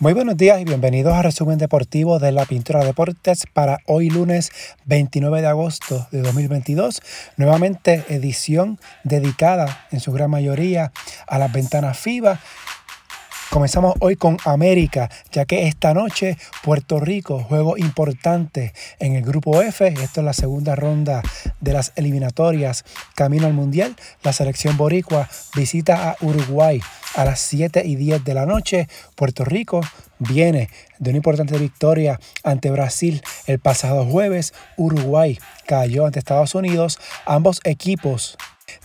Muy buenos días y bienvenidos a Resumen Deportivo de la Pintura Deportes para hoy lunes 29 de agosto de 2022. Nuevamente edición dedicada en su gran mayoría a las ventanas FIBA Comenzamos hoy con América, ya que esta noche Puerto Rico, juego importante en el grupo F, esto es la segunda ronda de las eliminatorias camino al Mundial, la selección boricua visita a Uruguay a las 7 y 10 de la noche. Puerto Rico viene de una importante victoria ante Brasil el pasado jueves. Uruguay cayó ante Estados Unidos. Ambos equipos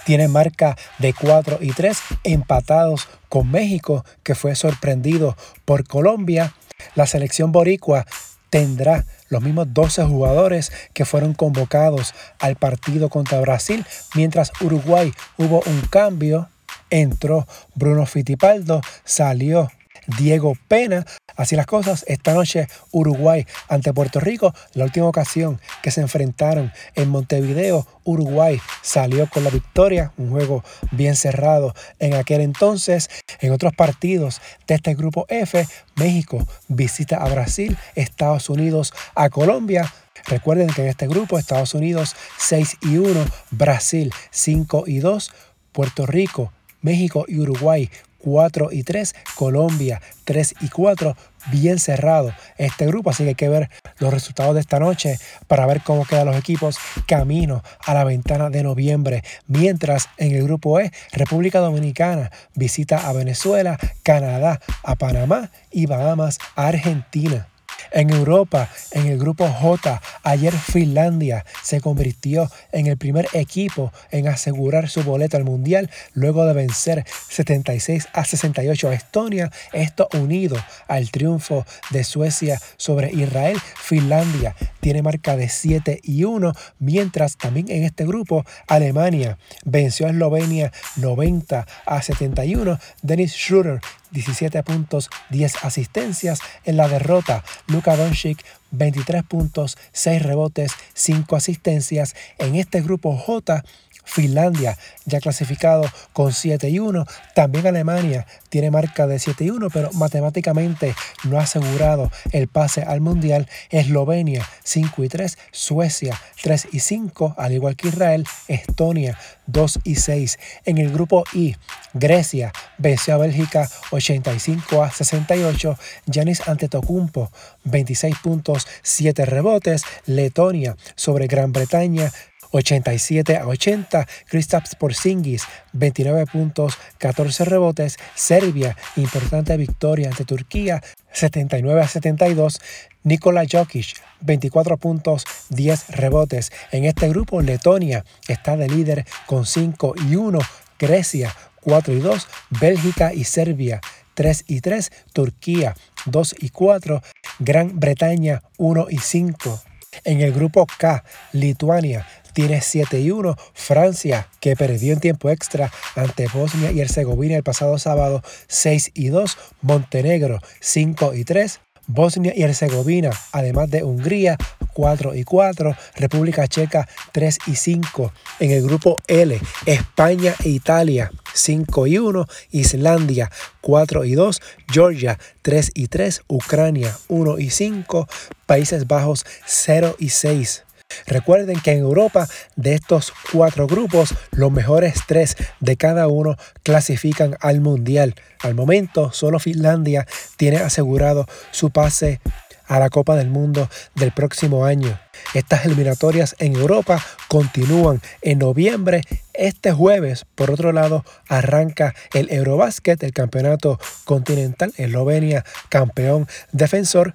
tiene marca de 4 y 3 empatados con México, que fue sorprendido por Colombia. La selección boricua tendrá los mismos 12 jugadores que fueron convocados al partido contra Brasil, mientras Uruguay hubo un cambio. Entró Bruno Fitipaldo, salió Diego Pena Así las cosas, esta noche Uruguay ante Puerto Rico, la última ocasión que se enfrentaron en Montevideo, Uruguay salió con la victoria, un juego bien cerrado en aquel entonces. En otros partidos de este grupo F, México visita a Brasil, Estados Unidos a Colombia. Recuerden que en este grupo Estados Unidos 6 y 1, Brasil 5 y 2, Puerto Rico, México y Uruguay 4 y 3, Colombia 3 y 4, bien cerrado este grupo, así que hay que ver los resultados de esta noche para ver cómo quedan los equipos camino a la ventana de noviembre, mientras en el grupo E, República Dominicana visita a Venezuela, Canadá, a Panamá y Bahamas a Argentina. En Europa, en el grupo J, ayer Finlandia se convirtió en el primer equipo en asegurar su boleto al Mundial luego de vencer 76 a 68 a Estonia, esto unido al triunfo de Suecia sobre Israel. Finlandia tiene marca de 7 y 1, mientras también en este grupo Alemania venció a Eslovenia 90 a 71. Dennis Schroeder 17 puntos, 10 asistencias. En la derrota, Luka Doncic 23 puntos, 6 rebotes, 5 asistencias. En este grupo J, Finlandia ya clasificado con 7 y 1. También Alemania tiene marca de 7 y 1, pero matemáticamente no ha asegurado el pase al Mundial. Eslovenia 5 y 3, Suecia 3 y 5, al igual que Israel, Estonia 2 y 6. En el grupo I, Grecia venció a Bélgica 85 a 68. Yanis Antetokounmpo 26 puntos, 7 rebotes. Letonia sobre Gran Bretaña 87 a 80. Kristaps Porzingis, 29 puntos, 14 rebotes. Serbia, importante victoria ante Turquía, 79 a 72. Nikola Jokic, 24 puntos, 10 rebotes. En este grupo, Letonia está de líder con 5 y 1. Grecia, 4 y 2. Bélgica y Serbia, 3 y 3. Turquía, 2 y 4. Gran Bretaña, 1 y 5. En el grupo K, Lituania tiene 7 y 1. Francia, que perdió en tiempo extra ante Bosnia y Herzegovina el pasado sábado, 6 y 2. Montenegro, 5 y 3. Bosnia y Herzegovina, además de Hungría, 4 y 4, República Checa 3 y 5. En el grupo L, España e Italia 5 y 1, Islandia 4 y 2, Georgia 3 y 3, Ucrania 1 y 5, Países Bajos 0 y 6. Recuerden que en Europa de estos cuatro grupos, los mejores tres de cada uno clasifican al Mundial. Al momento, solo Finlandia tiene asegurado su pase a la Copa del Mundo del próximo año. Estas eliminatorias en Europa continúan en noviembre. Este jueves, por otro lado, arranca el Eurobasket, el campeonato continental. Eslovenia, campeón defensor,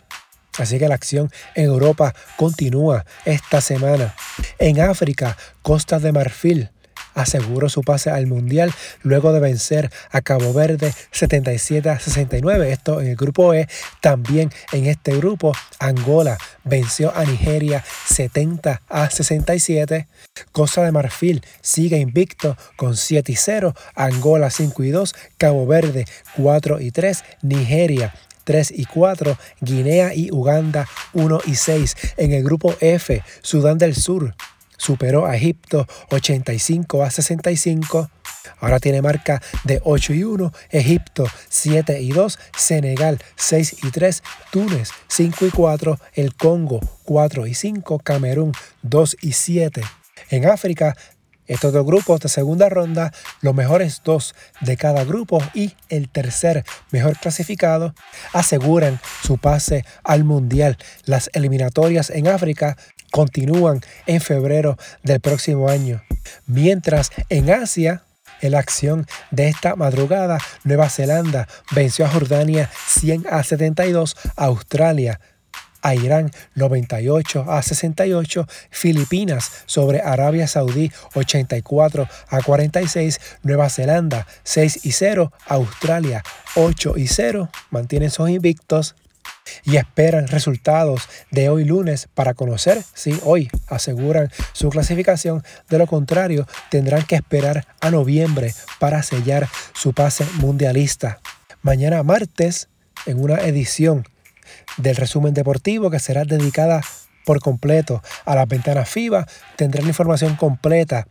Así que la acción en Europa continúa esta semana. En África, Costa de Marfil aseguró su pase al Mundial luego de vencer a Cabo Verde 77 a 69. Esto en el grupo E. También en este grupo, Angola venció a Nigeria 70 a 67. Costa de Marfil sigue invicto con 7 y 0. Angola 5 y 2. Cabo Verde 4 y 3. Nigeria 3 y 4, Guinea y Uganda 1 y 6. En el grupo F, Sudán del Sur superó a Egipto 85 a 65. Ahora tiene marca de 8 y 1, Egipto 7 y 2, Senegal 6 y 3, Túnez 5 y 4, el Congo 4 y 5, Camerún 2 y 7. En África estos dos grupos de segunda ronda, los mejores dos de cada grupo y el tercer mejor clasificado aseguran su pase al Mundial. Las eliminatorias en África continúan en febrero del próximo año. Mientras en Asia, en la acción de esta madrugada, Nueva Zelanda venció a Jordania 100 a 72, Australia a Irán 98 a 68, Filipinas sobre Arabia Saudí 84 a 46, Nueva Zelanda 6 y 0, Australia 8 y 0, mantienen sus invictos y esperan resultados de hoy lunes para conocer si hoy aseguran su clasificación. De lo contrario, tendrán que esperar a noviembre para sellar su pase mundialista. Mañana martes, en una edición del resumen deportivo que será dedicada por completo a las ventanas FIBA. Tendrá la información completa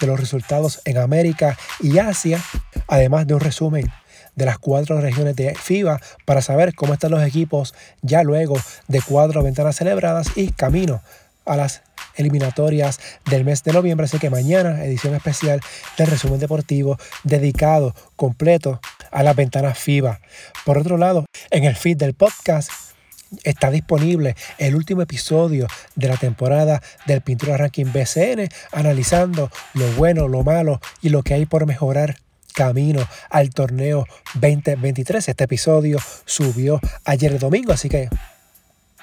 de los resultados en América y Asia, además de un resumen de las cuatro regiones de FIBA para saber cómo están los equipos ya luego de cuatro ventanas celebradas y camino a las eliminatorias del mes de noviembre. Así que mañana, edición especial del resumen deportivo dedicado completo a las ventanas FIBA. Por otro lado, en el feed del podcast está disponible el último episodio de la temporada del Pintura Ranking BCN, analizando lo bueno, lo malo y lo que hay por mejorar camino al torneo 2023. Este episodio subió ayer domingo, así que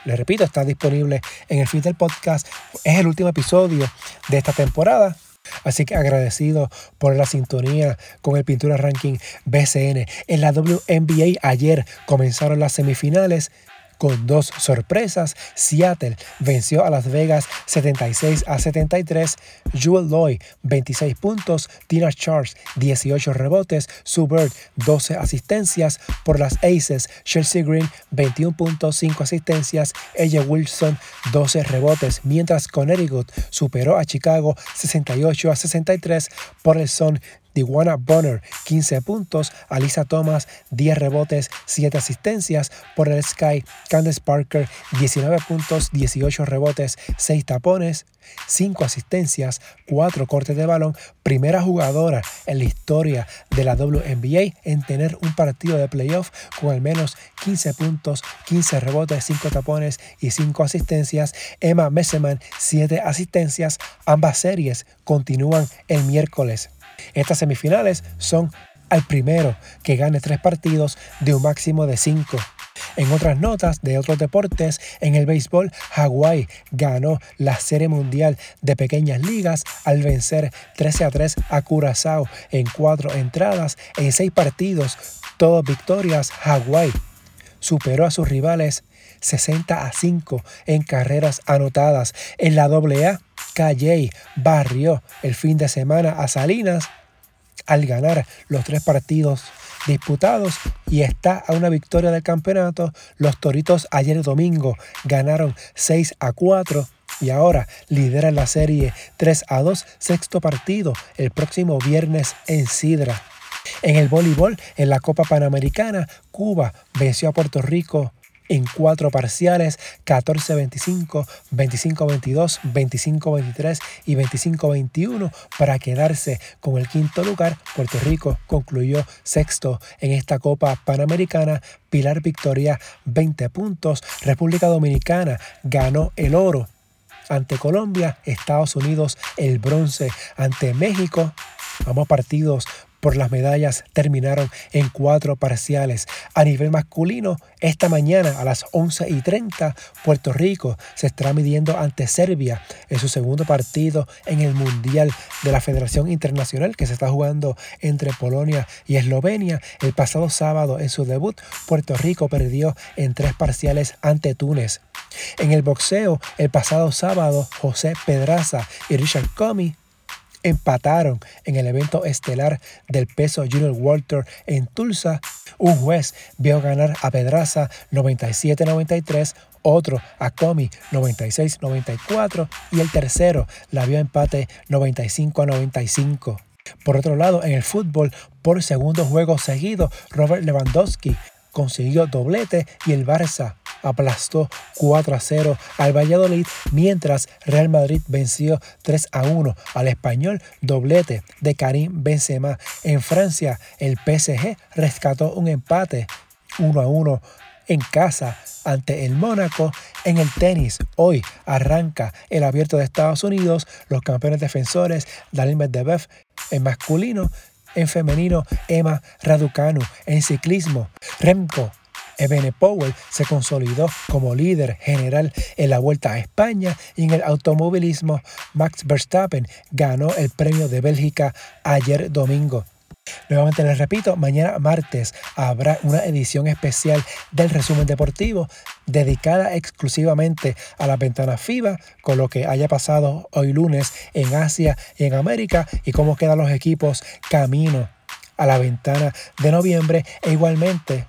les repito, está disponible en el feed del podcast. Es el último episodio de esta temporada. Así que agradecido por la sintonía con el Pintura Ranking BCN. En la WNBA ayer comenzaron las semifinales con dos sorpresas. Seattle venció a Las Vegas 76 a 73. Jewel Loy 26 puntos. Tina Charles 18 rebotes. Sue Bird 12 asistencias. Por las Aces, Chelsea Green 21 puntos, 5 asistencias. Ella Wilson 12 rebotes. Mientras Connecticut superó a Chicago 68 a 63. Por el Son Diwana Bonner, 15 puntos. Alisa Thomas, 10 rebotes, 7 asistencias. Por el Sky, Candace Parker, 19 puntos, 18 rebotes, 6 tapones, 5 asistencias, 4 cortes de balón. Primera jugadora en la historia de la WNBA en tener un partido de playoff con al menos 15 puntos, 15 rebotes, 5 tapones y 5 asistencias. Emma Messeman, 7 asistencias. Ambas series continúan el miércoles. Estas semifinales son al primero que gane tres partidos de un máximo de cinco. En otras notas de otros deportes, en el béisbol, Hawái ganó la Serie Mundial de Pequeñas Ligas al vencer 13 a 3 a Curazao en cuatro entradas en seis partidos, todas victorias. Hawái superó a sus rivales 60 a 5 en carreras anotadas. En la AA, Calle barrió el fin de semana a Salinas al ganar los tres partidos disputados y está a una victoria del campeonato. Los Toritos ayer domingo ganaron 6 a 4 y ahora lideran la serie 3 a 2, sexto partido el próximo viernes en Sidra. En el voleibol, en la Copa Panamericana, Cuba venció a Puerto Rico en cuatro parciales, 14-25, 25-22, 25-23 y 25-21 para quedarse con el quinto lugar. Puerto Rico concluyó sexto en esta Copa Panamericana. Pilar Victoria 20 puntos. República Dominicana ganó el oro ante Colombia, Estados Unidos el bronce ante México. Vamos partidos por las medallas terminaron en cuatro parciales. A nivel masculino, esta mañana a las 11 y 30, Puerto Rico se estará midiendo ante Serbia en su segundo partido en el Mundial de la Federación Internacional que se está jugando entre Polonia y Eslovenia. El pasado sábado, en su debut, Puerto Rico perdió en tres parciales ante Túnez. En el boxeo, el pasado sábado, José Pedraza y Richard Comey empataron en el evento estelar del peso Junior Walter en Tulsa. Un juez vio ganar a Pedraza 97-93, otro a Comi 96-94 y el tercero la vio empate 95-95. Por otro lado, en el fútbol, por segundo juego seguido, Robert Lewandowski consiguió doblete y el Barça aplastó 4 a 0 al Valladolid, mientras Real Madrid venció 3 a 1 al español doblete de Karim Benzema. En Francia, el PSG rescató un empate 1 a 1 en casa ante el Mónaco. En el tenis, hoy arranca el abierto de Estados Unidos. Los campeones defensores, Dalil Medvedev en masculino, en femenino, Emma Raducanu. En ciclismo, Remco Powell se consolidó como líder general en la Vuelta a España y en el automovilismo Max Verstappen ganó el premio de Bélgica ayer domingo. Nuevamente les repito, mañana martes habrá una edición especial del resumen deportivo dedicada exclusivamente a la ventana FIBA, con lo que haya pasado hoy lunes en Asia y en América y cómo quedan los equipos camino a la ventana de noviembre e igualmente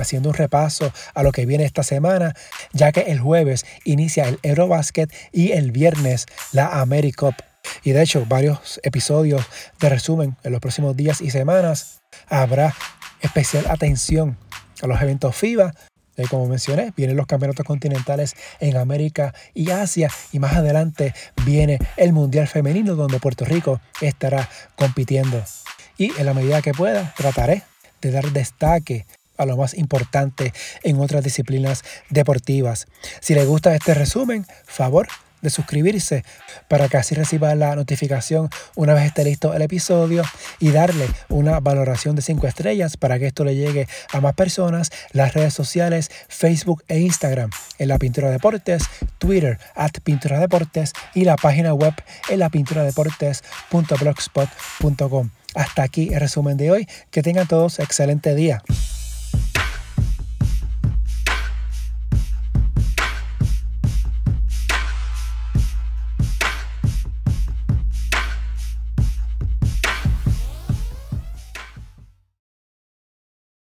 haciendo un repaso a lo que viene esta semana, ya que el jueves inicia el Eurobasket y el viernes la AmeriCup. Y de hecho, varios episodios de resumen en los próximos días y semanas habrá especial atención a los eventos FIBA. Y como mencioné, vienen los campeonatos continentales en América y Asia y más adelante viene el Mundial Femenino donde Puerto Rico estará compitiendo. Y en la medida que pueda, trataré de dar destaque a lo más importante en otras disciplinas deportivas. Si les gusta este resumen, favor de suscribirse para que así reciba la notificación una vez esté listo el episodio y darle una valoración de 5 estrellas para que esto le llegue a más personas, las redes sociales Facebook e Instagram en la Pintura Deportes, Twitter at Pintura Deportes y la página web en la Deportes.blogspot.com. Hasta aquí el resumen de hoy. Que tengan todos excelente día.